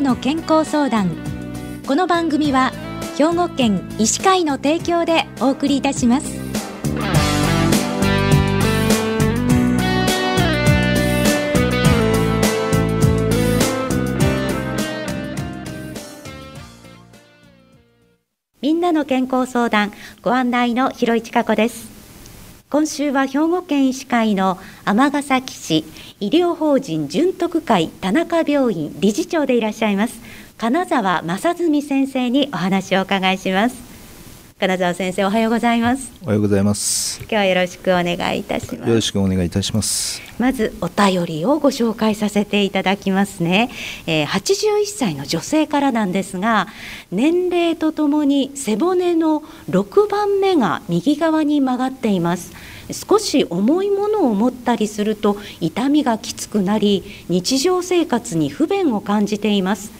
の健康相談。この番組は兵庫県医師会の提供でお送りいたします。みんなの健康相談ご案内の広市加子です。今週は兵庫県医師会の尼崎市医療法人純徳会田中病院理事長でいらっしゃいます。金沢正純先生にお話をお伺いします。金沢先生おはようございます。おはようございます。今日はよろしくお願いいたします。よろしくお願いいたします。まずお便りをご紹介させていただきますね、えー、81歳の女性からなんですが年齢とともに背骨の6番目が右側に曲がっています少し重いものを持ったりすると痛みがきつくなり日常生活に不便を感じています。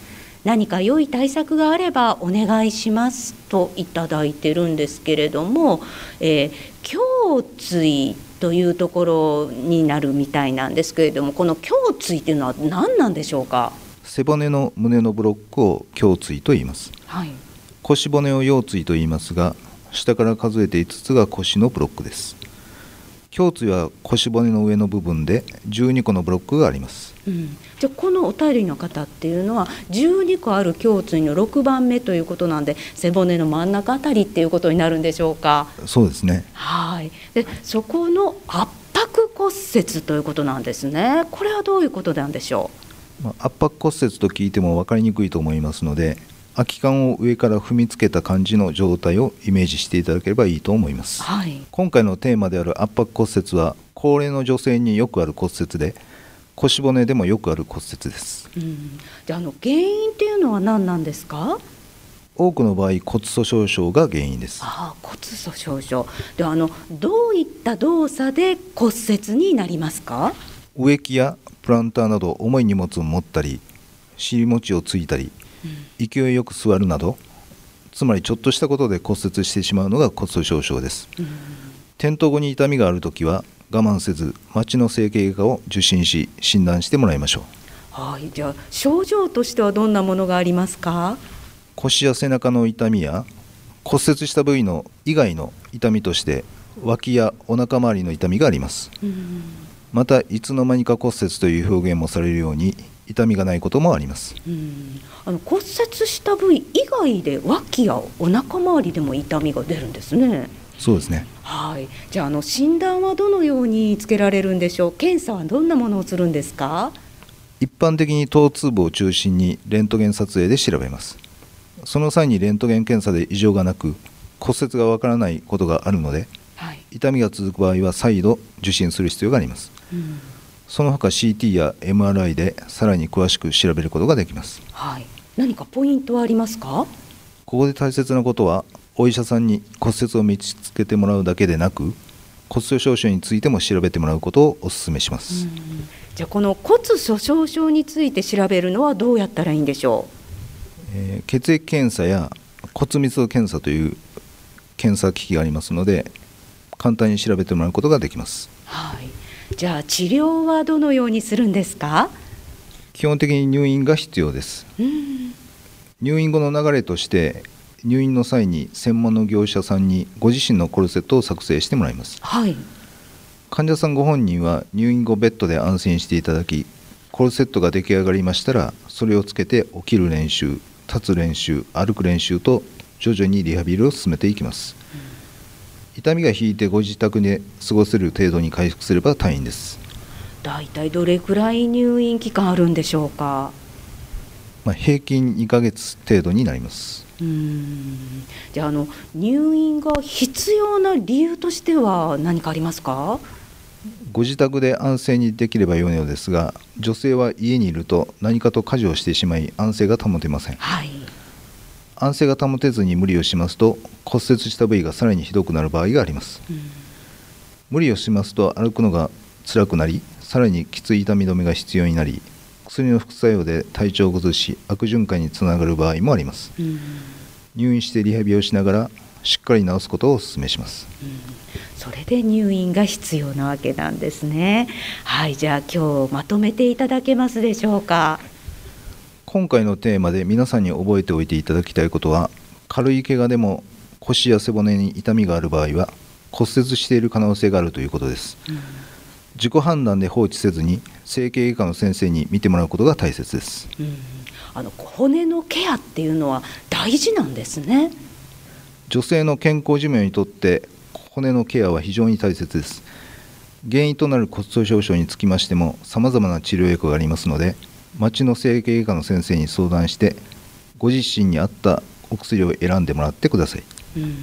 何か良い対策があればお願いしますといただいてるんですけれども、えー、胸椎というところになるみたいなんですけれどもこの胸椎というのは何なんでしょうか？背骨の胸のブロックを胸椎と言います、はい、腰骨を腰椎と言いますが下から数えて5つが腰のブロックです胸椎は腰骨の上の部分で12個のブロックがあります、うん、じゃあこのお便りの方っていうのは12個ある胸椎の6番目ということなんで背骨の真ん中あたりっていうことになるんでしょうか？そうですね。はい。でそこの圧迫骨折ということなんですね。これはどういうことなんでしょう、まあ、圧迫骨折と聞いても分かりにくいと思いますので空き缶を上から踏みつけた感じの状態をイメージしていただければいいと思います、はい、今回のテーマである圧迫骨折は高齢の女性によくある骨折で腰骨でもよくある骨折です、うん、じゃあの原因っていうのは何なんですか？多くの場合骨粗しょう症が原因です。あ骨粗しょう症。であのどういった動作で骨折になりますか？植木やプランターなど重い荷物を持ったり尻餅をついたり勢いよく座るなどつまりちょっとしたことで骨折してしまうのが骨粗しょう症です、うん、転倒後に痛みがある時は我慢せず町の整形外科を受診し診断してもらいましょう。はい。じゃあ症状としてはどんなものがありますか？腰や背中の痛みや骨折した部位の以外の痛みとして脇やお腹周りの痛みがあります、うん、またいつの間にか骨折という表現もされるように痛みがないこともあります。あの骨折した部位以外で脇やお腹周りでも痛みが出るんですね。そうですね。はい。じゃああの診断はどのようにつけられるんでしょう？検査はどんなものをするんですか？一般的に頭痛部を中心にレントゲン撮影で調べます。その際にレントゲン検査で異常がなく骨折がわからないことがあるので、はい、痛みが続く場合は再度受診する必要があります、うんその他 CT や MRI でさらに詳しく調べることができます、はい、何かポイントはありますか？ここで大切なことはお医者さんに骨折を見つけてもらうだけでなく骨粗しょう症についても調べてもらうことをお勧めします、じゃあこの骨粗しょう症について調べるのはどうやったらいいんでしょう、えー、血液検査や骨密度検査という検査機器がありますので簡単に調べてもらうことができます、はいじゃあ治療はどのようにするんですか？基本的に入院が必要です、うん、入院後の流れとして入院の際に専門の業者さんにご自身のコルセットを作成してもらいます、はい、患者さんご本人は入院後ベッドで安心していただきコルセットが出来上がりましたらそれをつけて起きる練習立つ練習歩く練習と徐々にリハビリを進めていきます、うん痛みが引いてご自宅で過ごせる程度に回復すれば退院です。大体どれくらい入院期間あるんでしょうか、まあ、平均2ヶ月程度になります。うん。じゃああの入院が必要な理由としては何かありますか？ご自宅で安静にできればよいのですが女性は家にいると何かと家事をしてしまい安静が保てません、はい、安静が保てずに無理をしますと骨折した部位がさらにひどくなる場合があります、うん、無理をしますと歩くのが辛くなりさらにきつい痛み止めが必要になり薬の副作用で体調を崩し悪循環につながる場合もあります、うん、入院してリハビリをしながらしっかり治すことをお勧めします、うん、それで入院が必要なわけなんですね。はいじゃあ今日まとめていただけますでしょうか今回のテーマで皆さんに覚えておいていただきたいことは軽い怪我でも腰や背骨に痛みがある場合は骨折している可能性があるということです、うん、自己判断で放置せずに整形外科の先生に見てもらうことが大切です、うん、あの骨のケアっていうのは大事なんですね。女性の健康寿命にとって骨のケアは非常に大切です。原因となる骨粗しょう症につきましてもさまざまな治療薬がありますので町の整形外科の先生に相談してご自身に合ったお薬を選んでもらってください。うん。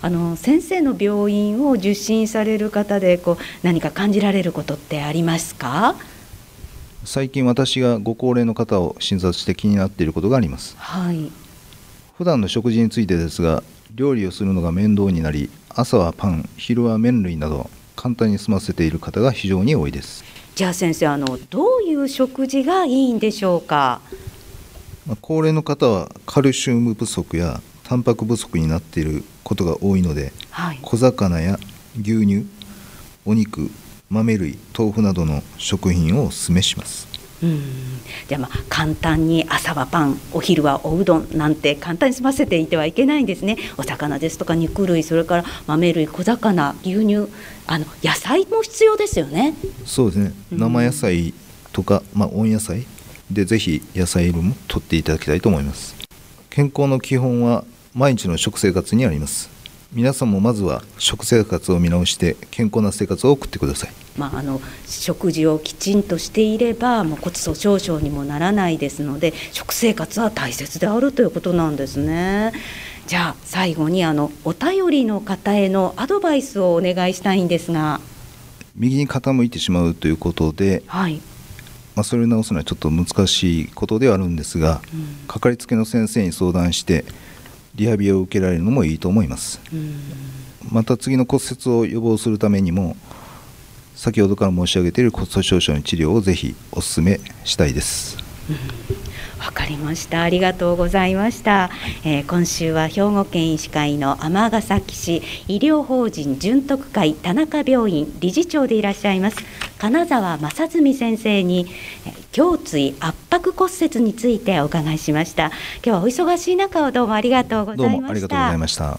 あの先生の病院を受診される方でこう何か感じられることってありますか？最近私がご高齢の方を診察して気になっていることがあります、はい、普段の食事についてですが料理をするのが面倒になり朝はパン昼は麺類など簡単に済ませている方が非常に多いですじゃあ先生あのどういう食事がいいんでしょうか？高齢の方はカルシウム不足やタンパク不足になっていることが多いので、はい、小魚や牛乳お肉豆類豆腐などの食品をお勧めしますうん。じゃあまあ簡単に朝はパンお昼はおうどんなんて簡単に済ませていてはいけないんですね。お魚ですとか肉類それから豆類小魚牛乳あの野菜も必要ですよね。そうですね。生野菜とか、うん、まあ、温野菜でぜひ野菜分も取っていただきたいと思います。健康の基本は毎日の食生活にあります皆さんもまずは食生活を見直して健康な生活を送ってください、まあ、あの食事をきちんとしていればもう骨粗しょう症にもならないですので食生活は大切であるということなんですね。じゃあ最後にあのお便りの方へのアドバイスをお願いしたいんですが。右に傾いてしまうということで、はい。まあ、それを直すのはちょっと難しいことではあるんですが、うん、かかりつけの先生に相談してリハビリを受けられるのもいいと思います。また次の骨折を予防するためにも先ほどから申し上げている骨粗しょう症の治療をぜひお勧めしたいです。わかりました。ありがとうございました、えー、今週は兵庫県医師会の尼崎市医療法人純徳会田中病院理事長でいらっしゃいます金沢正純先生に胸椎圧迫骨折についてお伺いしました。今日はお忙しい中をどうもありがとうございました。どうもありがとうございました。